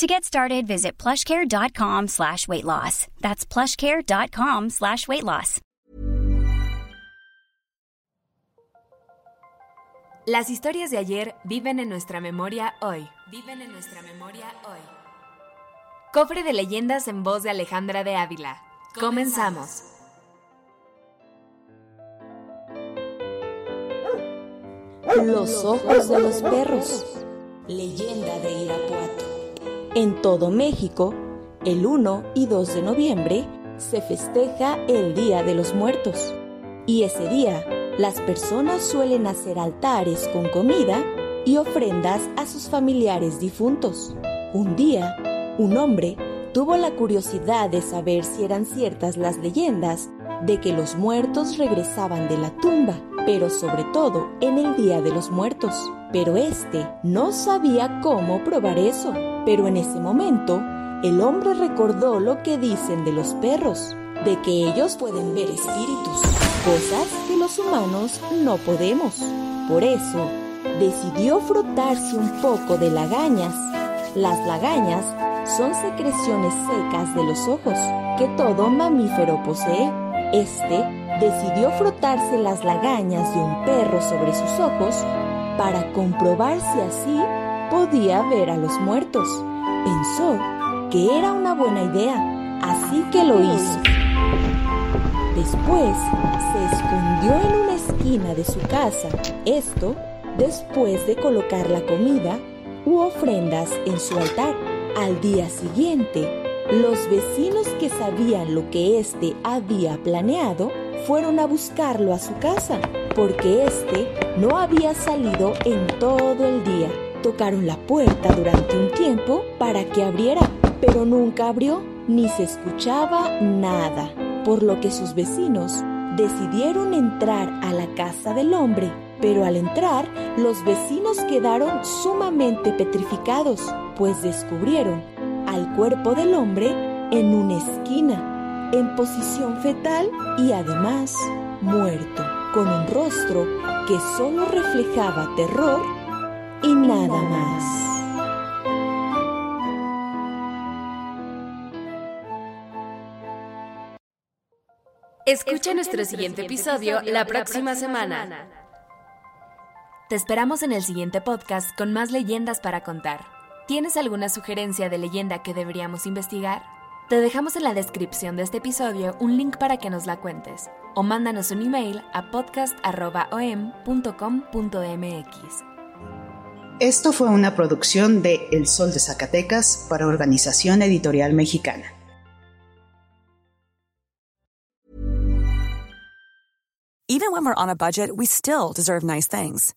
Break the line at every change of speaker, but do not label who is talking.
To get started, visit plushcare.com slash weight loss. That's plushcare.com slash weight loss.
Las historias de ayer viven en nuestra memoria hoy. Viven en nuestra memoria hoy. Cofre de leyendas en voz de Alejandra de Ávila. Comenzamos.
Los ojos de los perros. Leyenda de Irapuato. En todo México, el 1 y 2 de noviembre se festeja el Día de los Muertos. Y ese día, las personas suelen hacer altares con comida y ofrendas a sus familiares difuntos. Un día, un hombre tuvo la curiosidad de saber si eran ciertas las leyendas de que los muertos regresaban de la tumba, pero sobre todo en el Día de los Muertos. Pero este no sabía cómo probar eso. Pero en ese momento, el hombre recordó lo que dicen de los perros, de que ellos pueden ver espíritus, cosas que los humanos no podemos. Por eso, decidió frotarse un poco de lagañas. Las lagañas son secreciones secas de los ojos que todo mamífero posee. Este decidió frotarse las lagañas de un perro sobre sus ojos para comprobar si así podía ver a los muertos. Pensó que era una buena idea, así que lo hizo. Después se escondió en una esquina de su casa. Esto después de colocar la comida u ofrendas en su altar. Al día siguiente, los vecinos que sabían lo que éste había planeado fueron a buscarlo a su casa, porque éste no había salido en todo el día. Tocaron la puerta durante un tiempo para que abriera, pero nunca abrió ni se escuchaba nada, por lo que sus vecinos decidieron entrar a la casa del hombre, pero al entrar los vecinos quedaron sumamente petrificados, pues descubrieron al cuerpo del hombre en una esquina, en posición fetal y además muerto, con un rostro que solo reflejaba terror y nada más.
Escucha nuestro siguiente episodio la próxima semana. Te esperamos en el siguiente podcast con más leyendas para contar. ¿Tienes alguna sugerencia de leyenda que deberíamos investigar? Te dejamos en la descripción de este episodio un link para que nos la cuentes o mándanos un email a podcast.om.com.mx.
Esto fue una producción de El Sol de Zacatecas para Organización Editorial Mexicana.
Even when we're on a budget, we still deserve nice things.